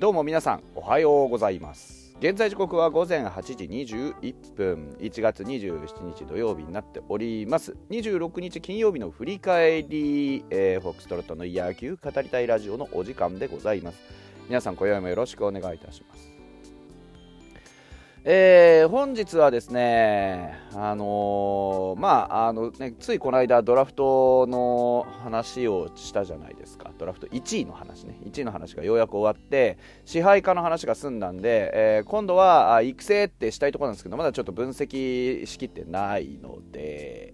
どうも皆さんおはようございます。現在時刻は午前8時21分。1月27日土曜日になっております。26日金曜日の振り返り、えー、フォックストロットの野球語りたいラジオのお時間でございます。皆さん今宵もよろしくお願いいたします。えー、本日はですね、あのー、まああのね、ついこの間、ドラフトの話をしたじゃないですか、ドラフト1位の話ね、1位の話がようやく終わって、支配下の話が済んだんで、えー、今度は育成ってしたいところなんですけど、まだちょっと分析しきってないので、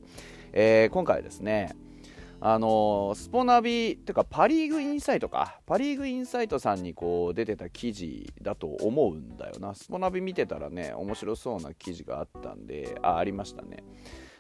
え今回はですね、あのスポナビっていうかパ・リーグインサイトか。パ・リーグインサイトさんにこう出てた記事だと思うんだよな。スポナビ見てたらね面白そうな記事があったんであありましたね。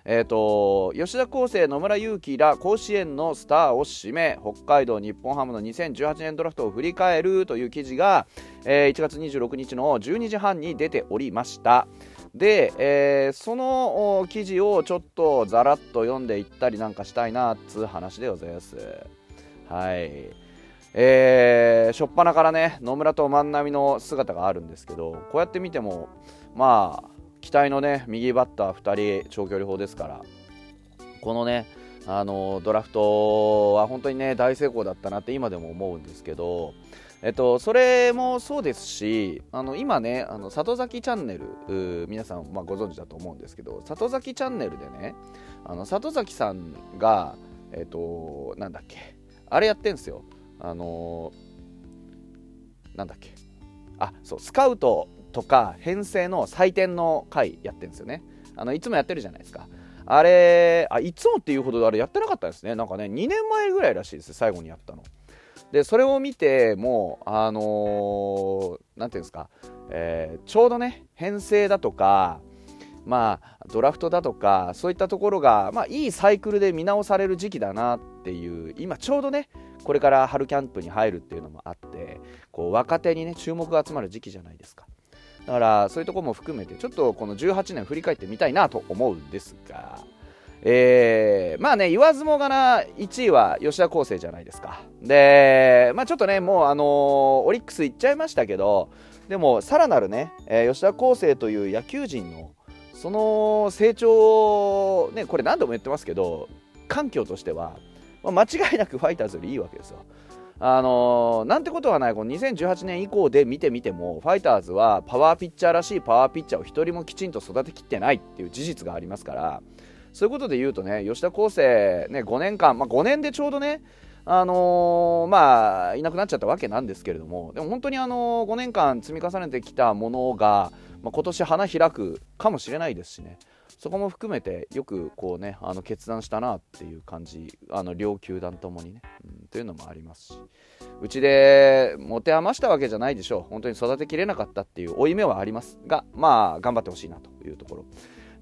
えーと、吉田康生、野村勇輝ら甲子園のスターを指名北海道日本ハムの2018年ドラフトを振り返るという記事が、えー、1月26日の12時半に出ておりました。で、えー、その記事をちょっとざらっと読んでいったりなんかしたいなっつう話でございます。はい。えー、初っ端からね、野村と万波の姿があるんですけど、こうやって見ても、まあ、期待のね、右バッター2人、長距離砲ですから、このね、あのドラフトは本当にね、大成功だったなって今でも思うんですけど、えっと、それもそうですし、あの今ね、あの里崎チャンネル、皆さん、まあ、ご存知だと思うんですけど、里崎チャンネルでね、あの里崎さんが、えっと、なんだっけ、あれやってんすよ。あのなんだっけ、あそう、スカウトとか編成の採点の回やってんですよね。あのいつもやってるじゃないですか。あれ、あいつもっていうほどあれやってなかったですね。なんかね、2年前ぐらいらしいです、最後にやったの。でそれを見てもうあのー、ていうんですか、えー、ちょうどね編成だとかまあドラフトだとかそういったところが、まあ、いいサイクルで見直される時期だなっていう今ちょうどねこれから春キャンプに入るっていうのもあってこう若手にね注目が集まる時期じゃないですか。だからそういうところも含めてちょっとこの18年振り返ってみたいなと思うんですがえー、まあね、言わずもがな1位は吉田康生じゃないですか。で、まあちょっとね、もうあのー、オリックス行っちゃいましたけど、でも、さらなるね、えー、吉田康生という野球人の、その成長を、ね、これ何度も言ってますけど、環境としては、まあ、間違いなくファイターズよりいいわけですよ。あのー、なんてことはない、この2018年以降で見てみても、ファイターズはパワーピッチャーらしいパワーピッチャーを1人もきちんと育てきってないっていう事実がありますから、そういうことで言うとね、吉田康生、ね、5年間、まあ、5年でちょうどね、あのー、まあ、いなくなっちゃったわけなんですけれども、でも本当にあのー、5年間積み重ねてきたものが、まあ、今年花開くかもしれないですしね、そこも含めてよくこうね、あの決断したなっていう感じ、あの両球団ともにね、うん、というのもありますし、うちで持て余したわけじゃないでしょう、本当に育てきれなかったっていう負い目はありますが、まあ、頑張ってほしいなというところ。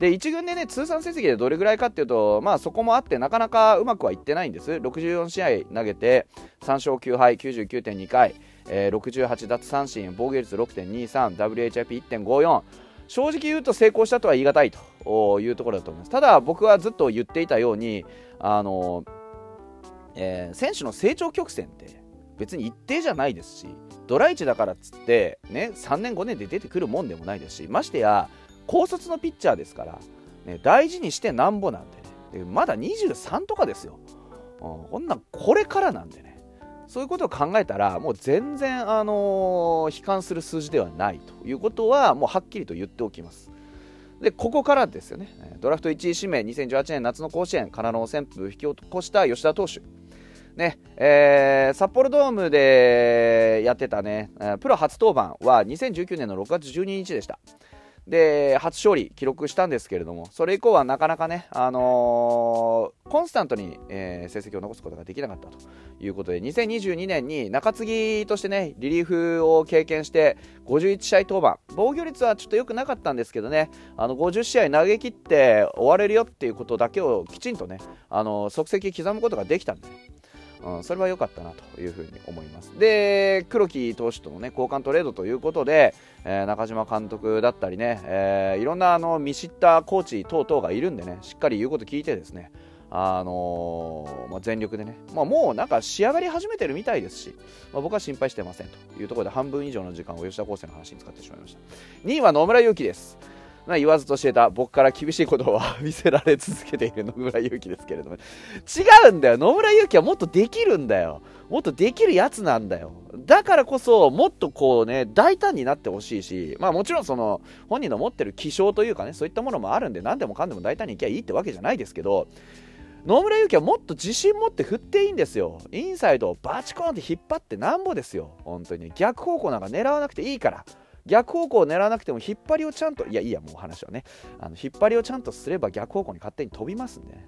で1軍でね通算成績でどれぐらいかっていうと、まあ、そこもあってなかなかうまくはいってないんです。64試合投げて3勝9敗99.2回、えー、68奪三振防御率 6.23WHIP1.54 正直言うと成功したとは言い難いというところだと思います。ただ僕はずっと言っていたようにあの、えー、選手の成長曲線って別に一定じゃないですしドラ1だからっつって、ね、3年5年で出てくるもんでもないですしましてや高卒のピッチャーですから、ね、大事にしてなんぼなんでね。でまだ23とかですよ、うん、こんなんこれからなんでね。そういうことを考えたらもう全然、あのー、悲観する数字ではないということはもうはっきりと言っておきます。でここからですよね。ドラフト1位指名2018年夏の甲子園からの旋風を引き起こした吉田投手。ねえー、札幌ドームでやってたね、プロ初登板は2019年の6月12日でした。で初勝利記録したんですけれどもそれ以降はなかなかね、あのー、コンスタントに、えー、成績を残すことができなかったということで2022年に中継ぎとしてねリリーフを経験して51試合登板防御率はちょっと良くなかったんですけどねあの50試合投げ切って終われるよっていうことだけをきちんとねあの即席刻むことができたんです、うん、それは良かったなというふうに思います。で、黒木投手との、ね、交換トレードということで、えー、中島監督だったりね、えー、いろんなあの見知ったコーチ等々がいるんでね、しっかり言うこと聞いてですね、あのー、まあ、全力でね、まあ、もうなんか仕上がり始めてるみたいですし、まあ、僕は心配してませんというところで半分以上の時間を吉田康生の話に使ってしまいました2位は野村祐希ですまあ、言わずと知れた僕から厳しいことを見せられ続けている野村祐希ですけれども、違うんだよ。野村祐希はもっとできるんだよ。もっとできるやつなんだよ。だからこそ、もっとこうね、大胆になってほしいし、まあもちろんその、本人の持ってる気性というかね、そういったものもあるんで、何でもかんでも大胆にいきゃいいってわけじゃないですけど、野村祐希はもっと自信持って振っていいんですよ。インサイドをバチコーンって引っ張ってなんぼですよ。本当に。逆方向なんか狙わなくていいから。逆方向を狙わなくても引っ張りをちゃんといやいいやもう話はねあの引っ張りをちゃんとすれば逆方向に勝手に飛びますんでね。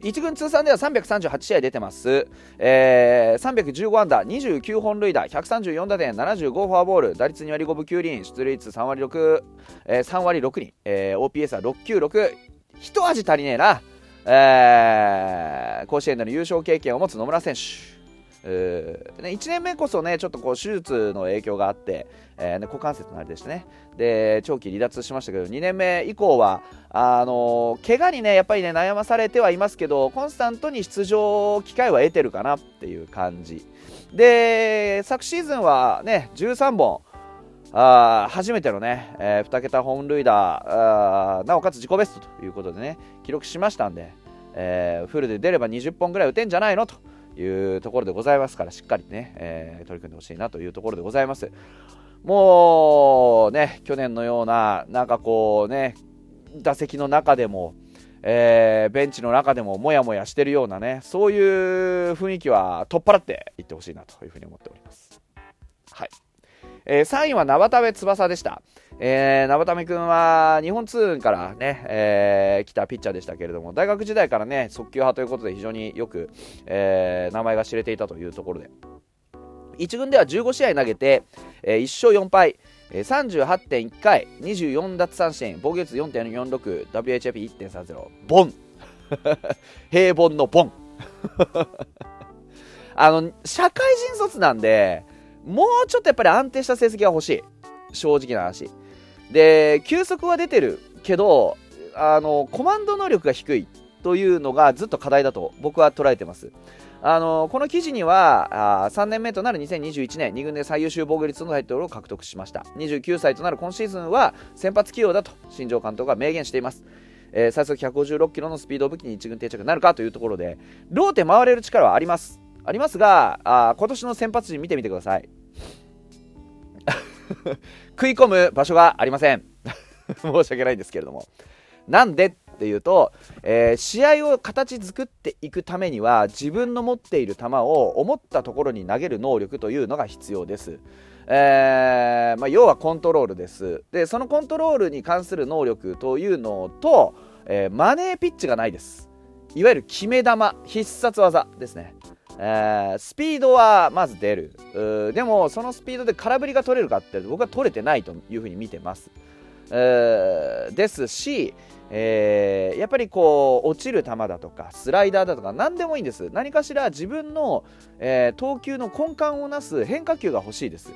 1軍通算では338試合出てます、えー、315安打29本塁打134打点75フォアボール打率2割5分9厘出塁率3割6、えー、3割6厘、えー、OPS は696一味足りねえな、えー、甲子園での優勝経験を持つ野村選手。えー、ね、1年目こそねちょっとこう手術の影響があって、えー、ね、股関節のあれでしたね。で長期離脱しましたけど2年目以降はあのー、怪我にねやっぱりね悩まされてはいますけどコンスタントに出場機会は得てるかなっていう感じ。で昨シーズンはね13本あ初めてのね、えー、2桁本塁打なおかつ自己ベストということでね記録しましたんで、えー、フルで出れば20本ぐらい打てんじゃないのと。いうところでございますからしっかりね、えー、取り組んでほしいなというところでございます。もうね去年のようななんかこうね打席の中でもえー、ベンチの中でももやもやしてるようなねそういう雰囲気は取っ払っていってほしいなというふうに思っております。はい。えー、3位は生田目翼でした。えー、生田目君は日本通からね、えー、来たピッチャーでしたけれども、大学時代からね、速球派ということで非常によく、えー、名前が知れていたというところで、1軍では15試合投げて、えー、1勝4敗、えー、38.1回、24奪三振、防御率4.46、WHIP1.30、ボン。平凡のボン。あの、社会人卒なんで、もうちょっとやっぱり安定した成績が欲しい。正直な話。で、球速は出てるけど、あの、コマンド能力が低いというのがずっと課題だと僕は捉えてます。あのこの記事にはあ3年目となる2021年2軍で最優秀防御率のタイトルを獲得しました29歳となる今シーズンは先発起用だと新庄監督が明言しています、えー、最速156キロのスピードを武器に1軍定着なるかというところでローテ回れる力はありますありますがあ今年の先発陣見てみてください 食い込む場所がありません 申し訳ないんですけれどもなんでっていうと、えー、試合を形作っていくためには自分の持っている球を思ったところに投げる能力というのが必要です。えー、まあ、要はコントロールです。で、そのコントロールに関する能力というのと、えー、マネーピッチがないです。いわゆる決め球、必殺技ですね。えー、スピードはまず出る。でもそのスピードで空振りが取れるかって僕は取れてないというふうに見てます、え、ですし、えー、やっぱりこう落ちる球だとかスライダーだとか何でもいいんです。何かしら自分の、え投球の根幹をなす変化球が欲しいです、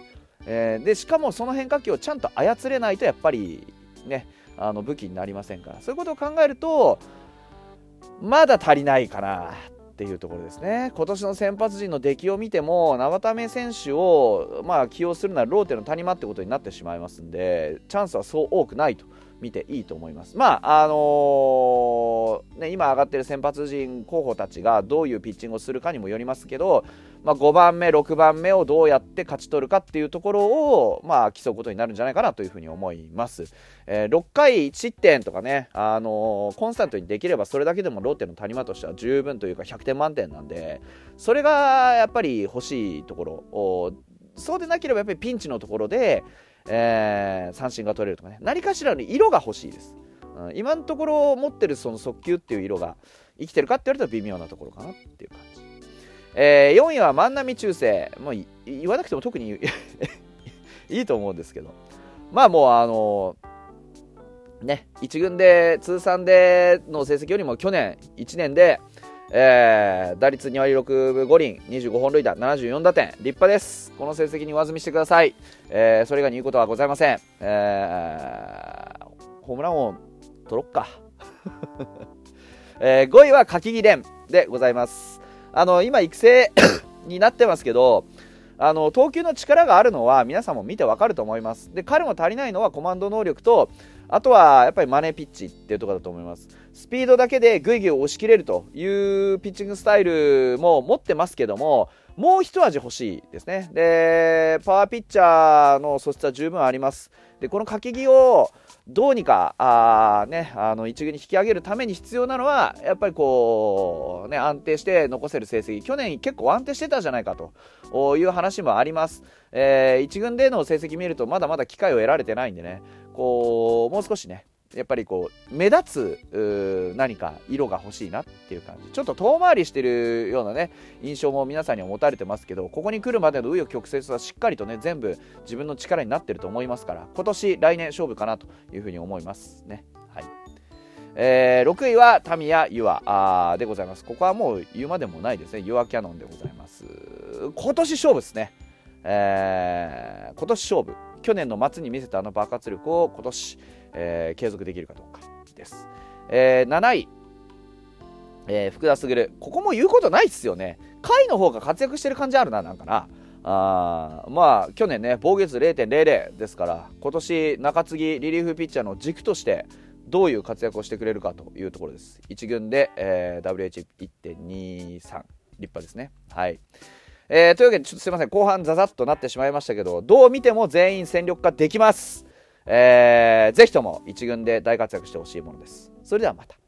えでしかもその変化球をちゃんと操れないとやっぱりねあの武器になりませんから。そういうことを考えるとまだ足りないかな。っていうところですね。今年の先発陣の出来を見ても生田目選手を、まあ、起用するならローテの谷間ってことになってしまいますんでチャンスはそう多くないと。見ていいと思います。まああのー、ね、今上がってる先発陣候補たちがどういうピッチングをするかにもよりますけど、まあ、5番目、6番目をどうやって勝ち取るかっていうところを、まあ、競うことになるんじゃないかなというふうに思います。えー、6回1失点とかね、あのー、コンスタントにできればそれだけでもローテの谷間としては十分というか100点満点なんで、それがやっぱり欲しいところ。そうでなければやっぱりピンチのところで、えー、三振が取れるとかね。何かしらの色が欲しいです、うん、今のところ持ってるその速球っていう色が生きてるかって言われたら微妙なところかなっていう感じ、えー、4位は万波中世。もう言わなくても特に いいと思うんですけど。まあもうあのー、ね1軍で通算での成績よりも去年1年でえー、打率2割6分5厘、25本塁打、74打点、立派です。この成績に上積みしてください。えー、それ以外に言うことはございません。えー、ホームラン王取ろっか。えー、5位は柿木蓮でございます。あの、今育成 になってますけど、あの、投球の力があるのは皆さんも見てわかると思います。で、彼も足りないのはコマンド能力と、あとはやっぱりマネーピッチっていうところだと思います。スピードだけでぐいぐい押し切れるというピッチングスタイルも持ってますけども、もう一味欲しいですね。で、パワーピッチャーの素質は十分あります。で、この掛け木をどうにか、あね、あの、一軍に引き上げるために必要なのは、やっぱりこう、ね、安定して残せる成績。去年結構安定してたじゃないかという話もあります。えー、一軍での成績見るとまだまだ機会を得られてないんでね、こう、もう少しね、やっぱりこう目立つ何か色が欲しいなっていう感じ。ちょっと遠回りしてるようなね印象も皆さんには持たれてますけどここに来るまでの紆余曲折はしっかりとね全部自分の力になってると思いますから今年来年勝負かなというふうに思いますね。はい。えー、6位はタミヤユアでございます。ここはもう言うまでもないですね。ユアキャノンでございます。今年勝負ですね。えー、今年勝負。去年の末に見せたあの爆発力を今年えー、継続できるかどうかです。えー、7位、えー、福田卓。ここも言うことないっすよね。甲斐の方が活躍してる感じあるな、なんかな。あまあ、去年ね、防御率0.00ですから、今年、中継ぎ、リリーフピッチャーの軸として、どういう活躍をしてくれるかというところです。1軍で、えー、WH1.23、立派ですね。はい。えー、というわけで、ちょっとすいません、後半ザザッとなってしまいましたけど、どう見ても全員戦力化できます。えー、ぜひとも一軍で大活躍してほしいものです。それではまた。